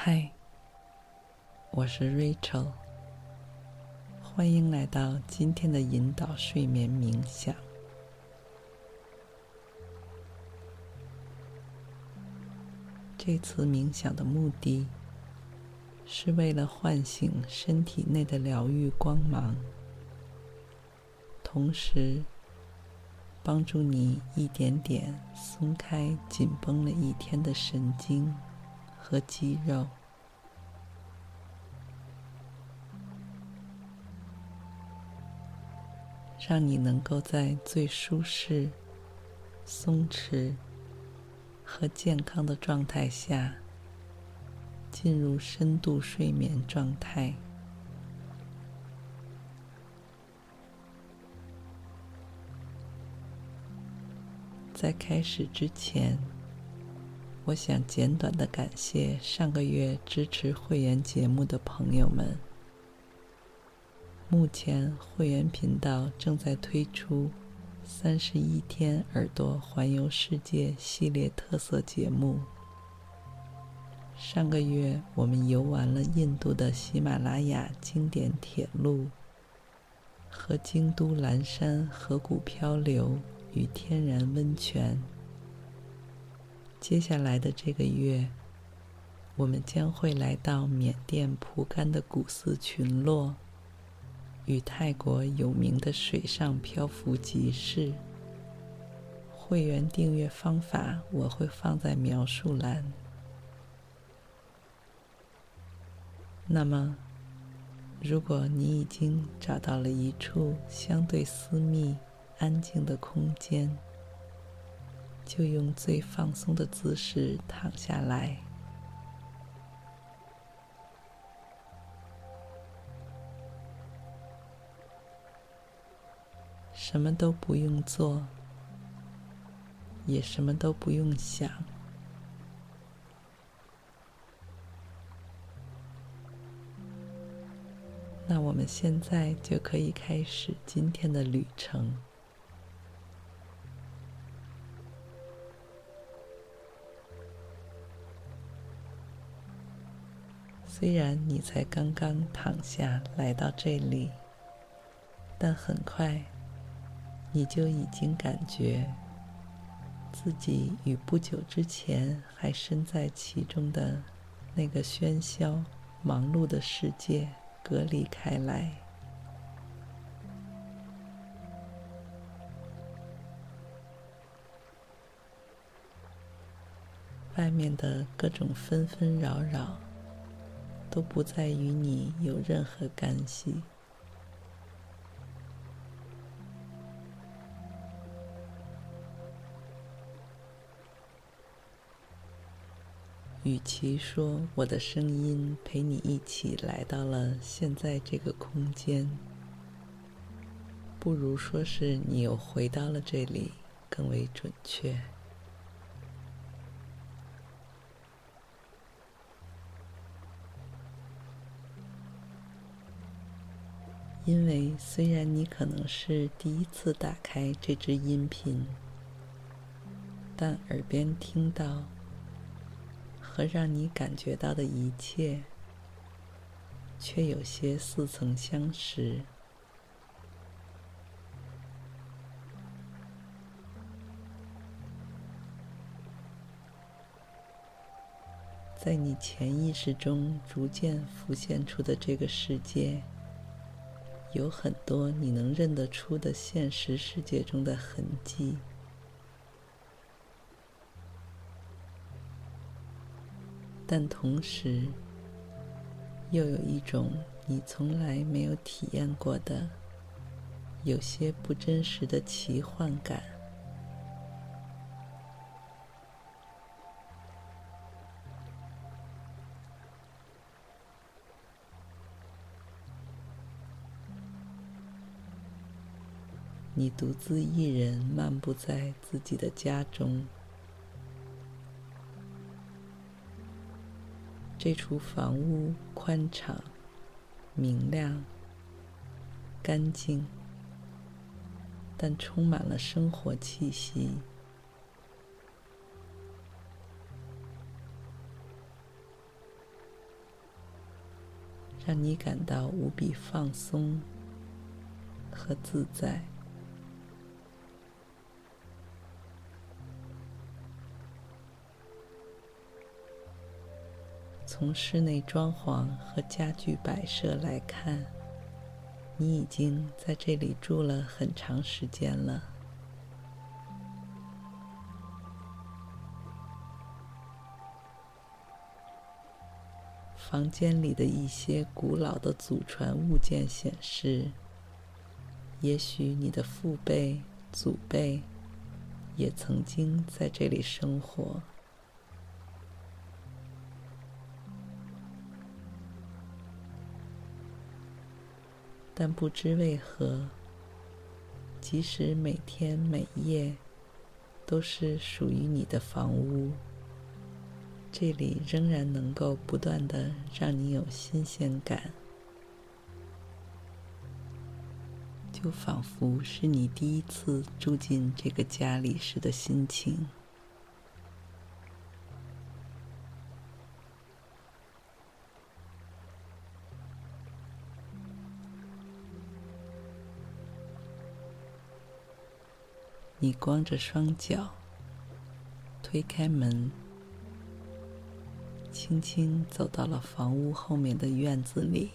嗨，我是 Rachel，欢迎来到今天的引导睡眠冥想。这次冥想的目的是为了唤醒身体内的疗愈光芒，同时帮助你一点点松开紧绷了一天的神经。和肌肉，让你能够在最舒适、松弛和健康的状态下进入深度睡眠状态。在开始之前，我想简短的感谢上个月支持会员节目的朋友们。目前会员频道正在推出三十一天耳朵环游世界系列特色节目。上个月我们游玩了印度的喜马拉雅经典铁路和京都岚山河谷漂流与天然温泉。接下来的这个月，我们将会来到缅甸蒲甘的古寺群落，与泰国有名的水上漂浮集市。会员订阅方法我会放在描述栏。那么，如果你已经找到了一处相对私密、安静的空间，就用最放松的姿势躺下来，什么都不用做，也什么都不用想。那我们现在就可以开始今天的旅程。虽然你才刚刚躺下来到这里，但很快你就已经感觉自己与不久之前还身在其中的那个喧嚣、忙碌的世界隔离开来。外面的各种纷纷扰扰。都不再与你有任何干系。与其说我的声音陪你一起来到了现在这个空间，不如说是你又回到了这里更为准确。因为虽然你可能是第一次打开这支音频，但耳边听到和让你感觉到的一切，却有些似曾相识。在你潜意识中逐渐浮现出的这个世界。有很多你能认得出的现实世界中的痕迹，但同时又有一种你从来没有体验过的、有些不真实的奇幻感。你独自一人漫步在自己的家中。这处房屋宽敞、明亮、干净，但充满了生活气息，让你感到无比放松和自在。从室内装潢和家具摆设来看，你已经在这里住了很长时间了。房间里的一些古老的祖传物件显示，也许你的父辈、祖辈也曾经在这里生活。但不知为何，即使每天每夜都是属于你的房屋，这里仍然能够不断的让你有新鲜感，就仿佛是你第一次住进这个家里时的心情。你光着双脚，推开门，轻轻走到了房屋后面的院子里。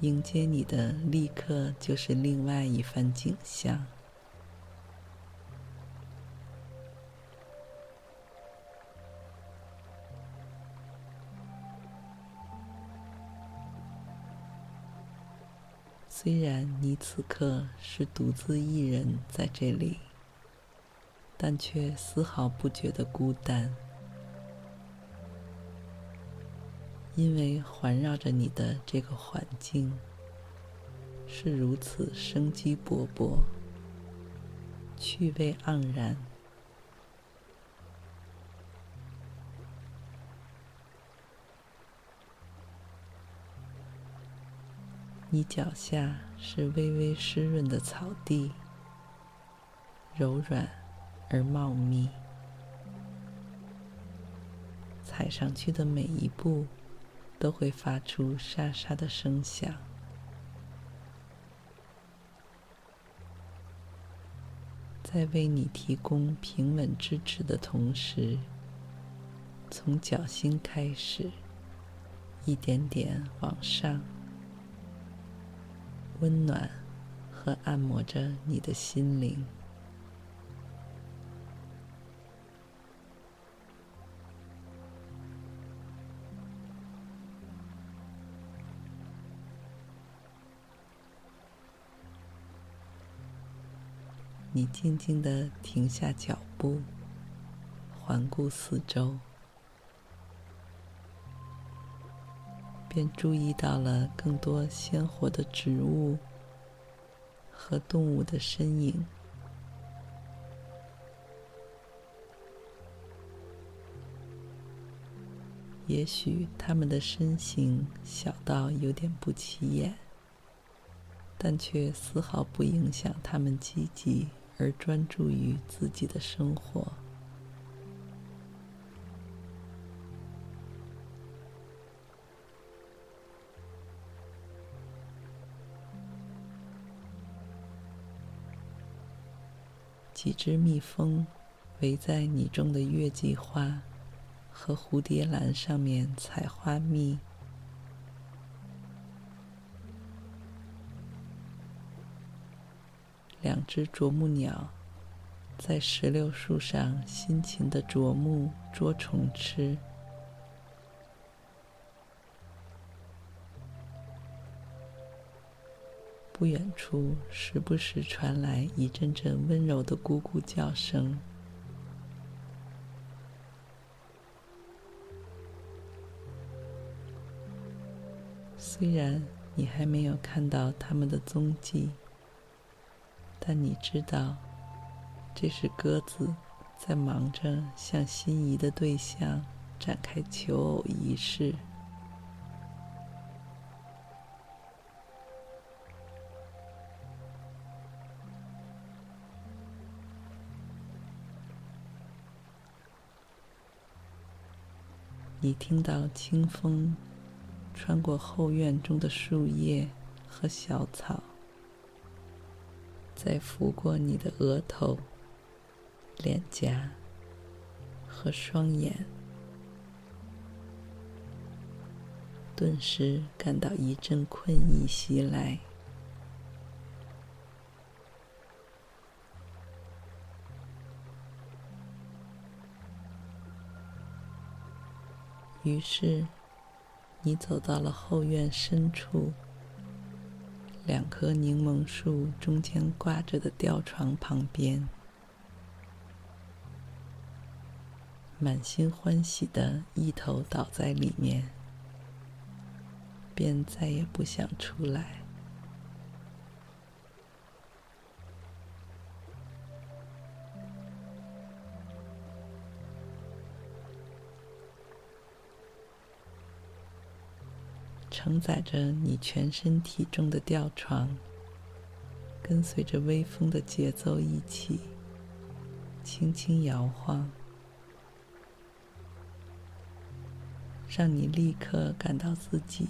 迎接你的立刻就是另外一番景象。虽然你此刻是独自一人在这里，但却丝毫不觉得孤单，因为环绕着你的这个环境是如此生机勃勃、趣味盎然。你脚下是微微湿润的草地，柔软而茂密，踩上去的每一步都会发出沙沙的声响。在为你提供平稳支持的同时，从脚心开始，一点点往上。温暖和按摩着你的心灵。你静静的停下脚步，环顾四周。便注意到了更多鲜活的植物和动物的身影。也许它们的身形小到有点不起眼，但却丝毫不影响它们积极而专注于自己的生活。几只蜜蜂围在你种的月季花和蝴蝶兰上面采花蜜。两只啄木鸟在石榴树上辛勤的啄木捉虫吃。不远处，时不时传来一阵阵温柔的咕咕叫声。虽然你还没有看到他们的踪迹，但你知道，这是鸽子在忙着向心仪的对象展开求偶仪式。你听到清风穿过后院中的树叶和小草，再拂过你的额头、脸颊和双眼，顿时感到一阵困意袭来。于是，你走到了后院深处，两棵柠檬树中间挂着的吊床旁边，满心欢喜的一头倒在里面，便再也不想出来。承载着你全身体重的吊床，跟随着微风的节奏一起轻轻摇晃，让你立刻感到自己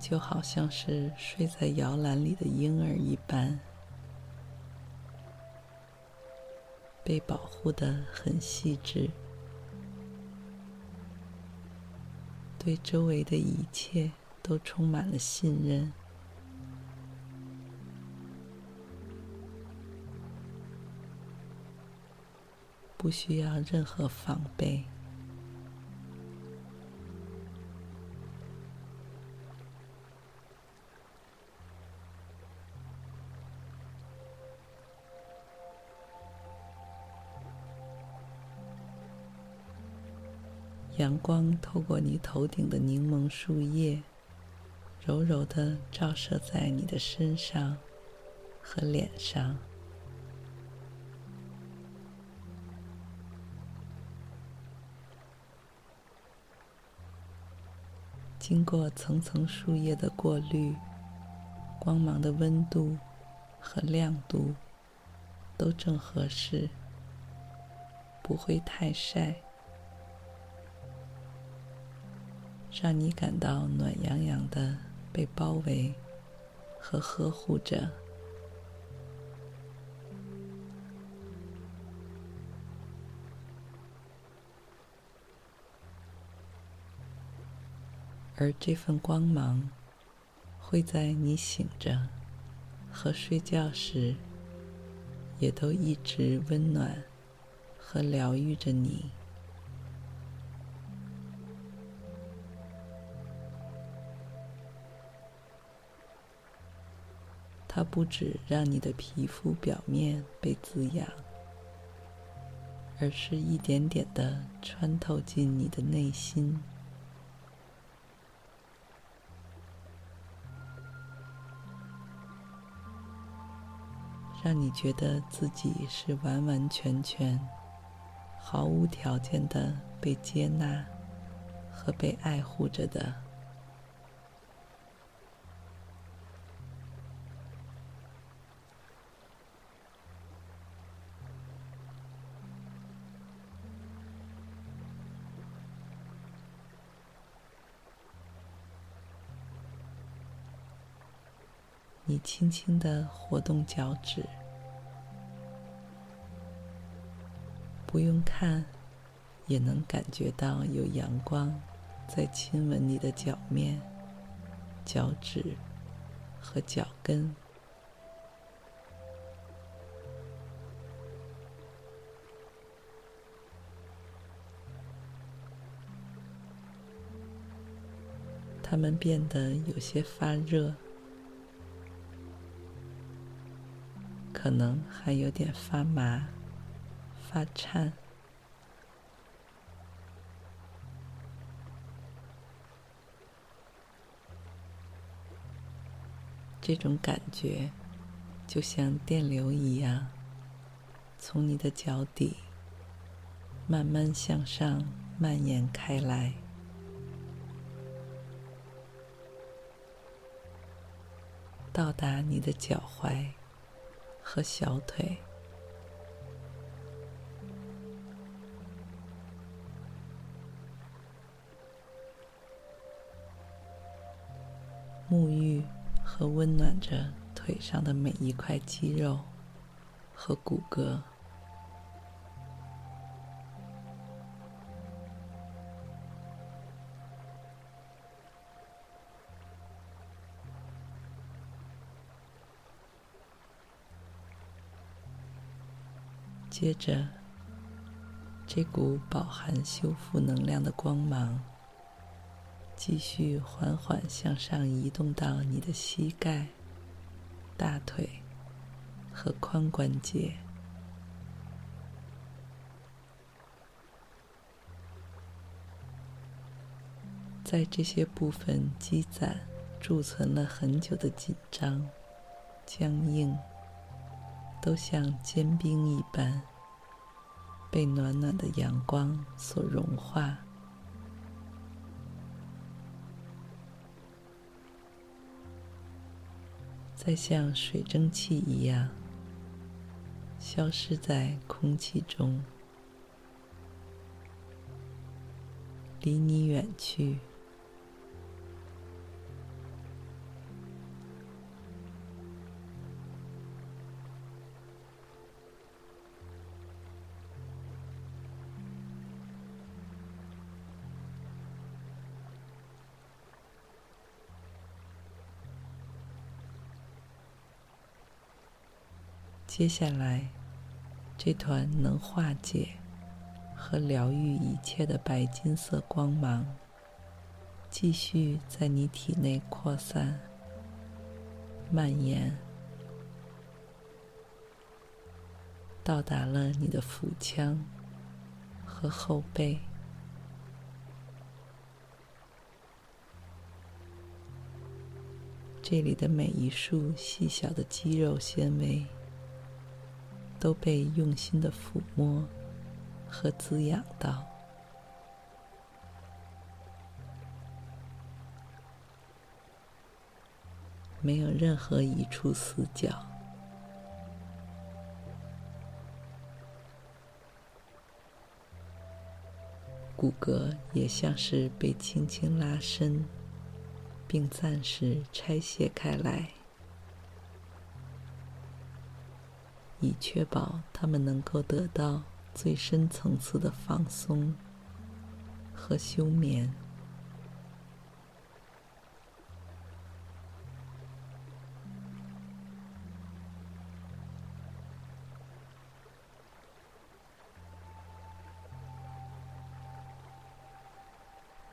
就好像是睡在摇篮里的婴儿一般，被保护的很细致。对周围的一切都充满了信任，不需要任何防备。阳光透过你头顶的柠檬树叶，柔柔的照射在你的身上和脸上。经过层层树叶的过滤，光芒的温度和亮度都正合适，不会太晒。让你感到暖洋洋的被包围和呵护着，而这份光芒会在你醒着和睡觉时，也都一直温暖和疗愈着你。不只让你的皮肤表面被滋养，而是一点点的穿透进你的内心，让你觉得自己是完完全全、毫无条件的被接纳和被爱护着的。轻轻的活动脚趾，不用看，也能感觉到有阳光在亲吻你的脚面、脚趾和脚跟。它们变得有些发热。可能还有点发麻、发颤，这种感觉就像电流一样，从你的脚底慢慢向上蔓延开来。到达你的脚踝和小腿，沐浴和温暖着腿上的每一块肌肉和骨骼。接着，这股饱含修复能量的光芒，继续缓缓向上移动到你的膝盖、大腿和髋关节，在这些部分积攒、贮存了很久的紧张、僵硬。都像坚冰一般，被暖暖的阳光所融化，再像水蒸气一样消失在空气中，离你远去。接下来，这团能化解和疗愈一切的白金色光芒，继续在你体内扩散、蔓延，到达了你的腹腔和后背。这里的每一束细小的肌肉纤维。都被用心的抚摸和滋养到，没有任何一处死角，骨骼也像是被轻轻拉伸，并暂时拆卸开来。以确保他们能够得到最深层次的放松和休眠。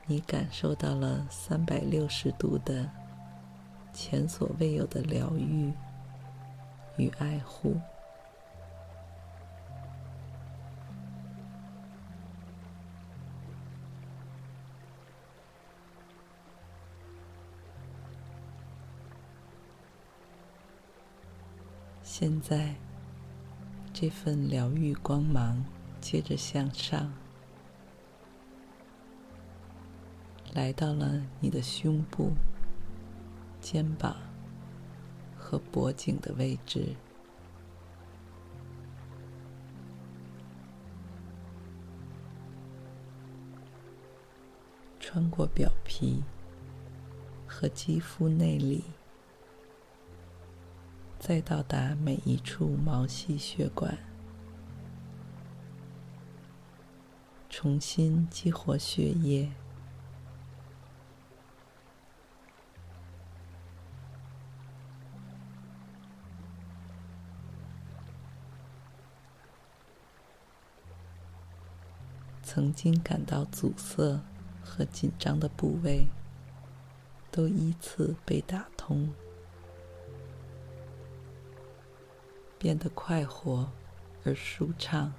你感受到了三百六十度的前所未有的疗愈与爱护。现在，这份疗愈光芒接着向上，来到了你的胸部、肩膀和脖颈的位置，穿过表皮和肌肤内里。再到达每一处毛细血管，重新激活血液，曾经感到阻塞和紧张的部位，都依次被打通。变得快活而舒畅。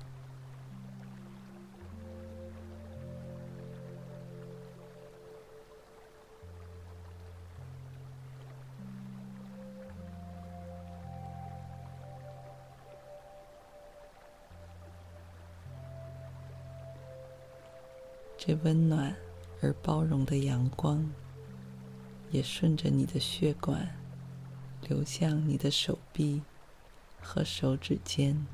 这温暖而包容的阳光也顺着你的血管流向你的手臂。和手指尖。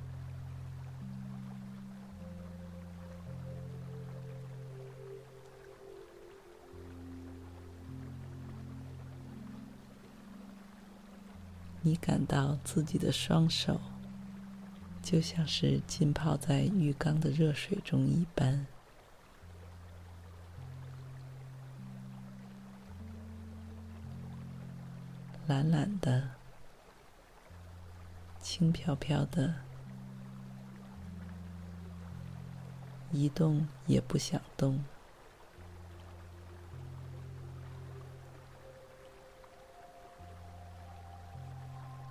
你感到自己的双手就像是浸泡在浴缸的热水中一般，懒懒的、轻飘飘的，一动也不想动。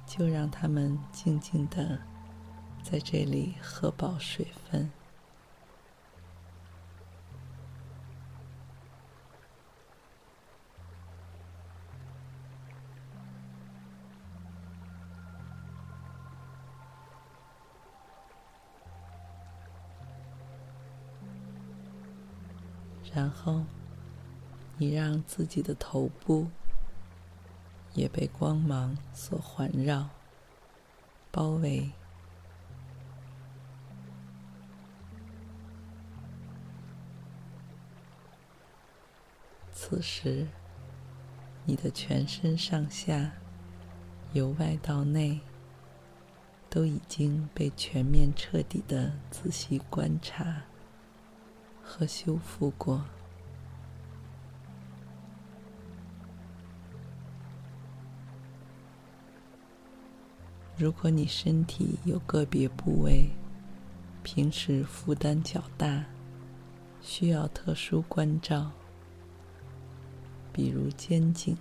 就让他们静静的在这里喝饱水分，后你让自己的头部。也被光芒所环绕、包围。此时，你的全身上下，由外到内，都已经被全面彻底的仔细观察和修复过。如果你身体有个别部位平时负担较大，需要特殊关照，比如肩颈、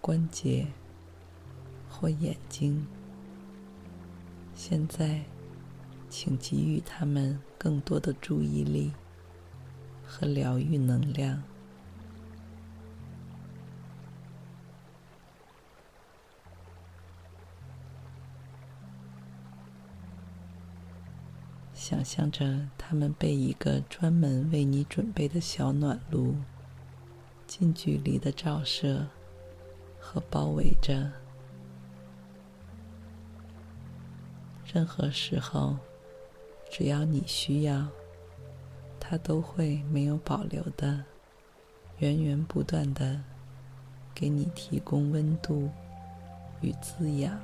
关节或眼睛，现在请给予他们更多的注意力和疗愈能量。想象着他们被一个专门为你准备的小暖炉近距离的照射和包围着。任何时候，只要你需要，它都会没有保留的、源源不断的给你提供温度与滋养。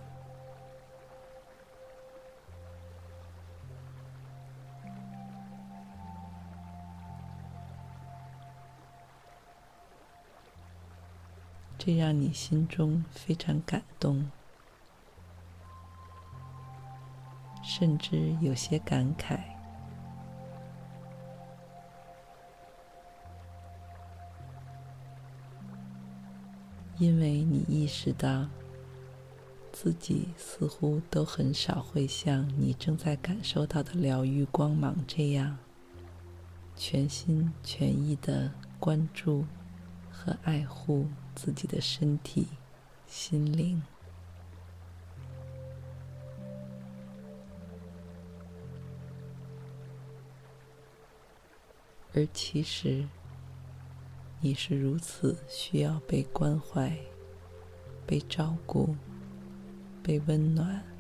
这让你心中非常感动，甚至有些感慨，因为你意识到自己似乎都很少会像你正在感受到的疗愈光芒这样全心全意的关注和爱护。自己的身体、心灵，而其实你是如此需要被关怀、被照顾、被温暖。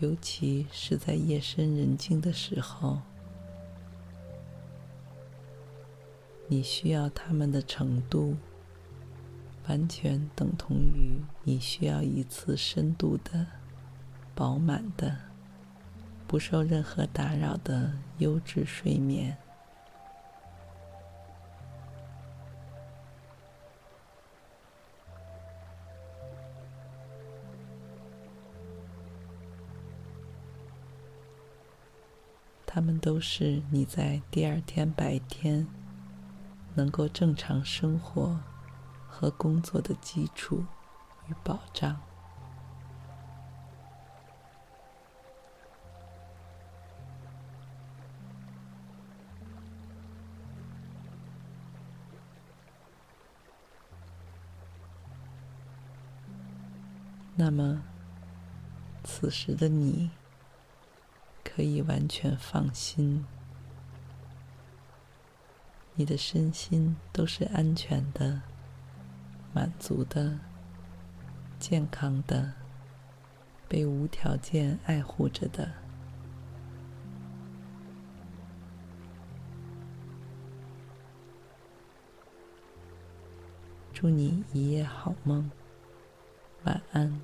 尤其是在夜深人静的时候，你需要他们的程度，完全等同于你需要一次深度的、饱满的、不受任何打扰的优质睡眠。们都是你在第二天白天能够正常生活和工作的基础与保障。那么，此时的你。可以完全放心，你的身心都是安全的、满足的、健康的，被无条件爱护着的。祝你一夜好梦，晚安。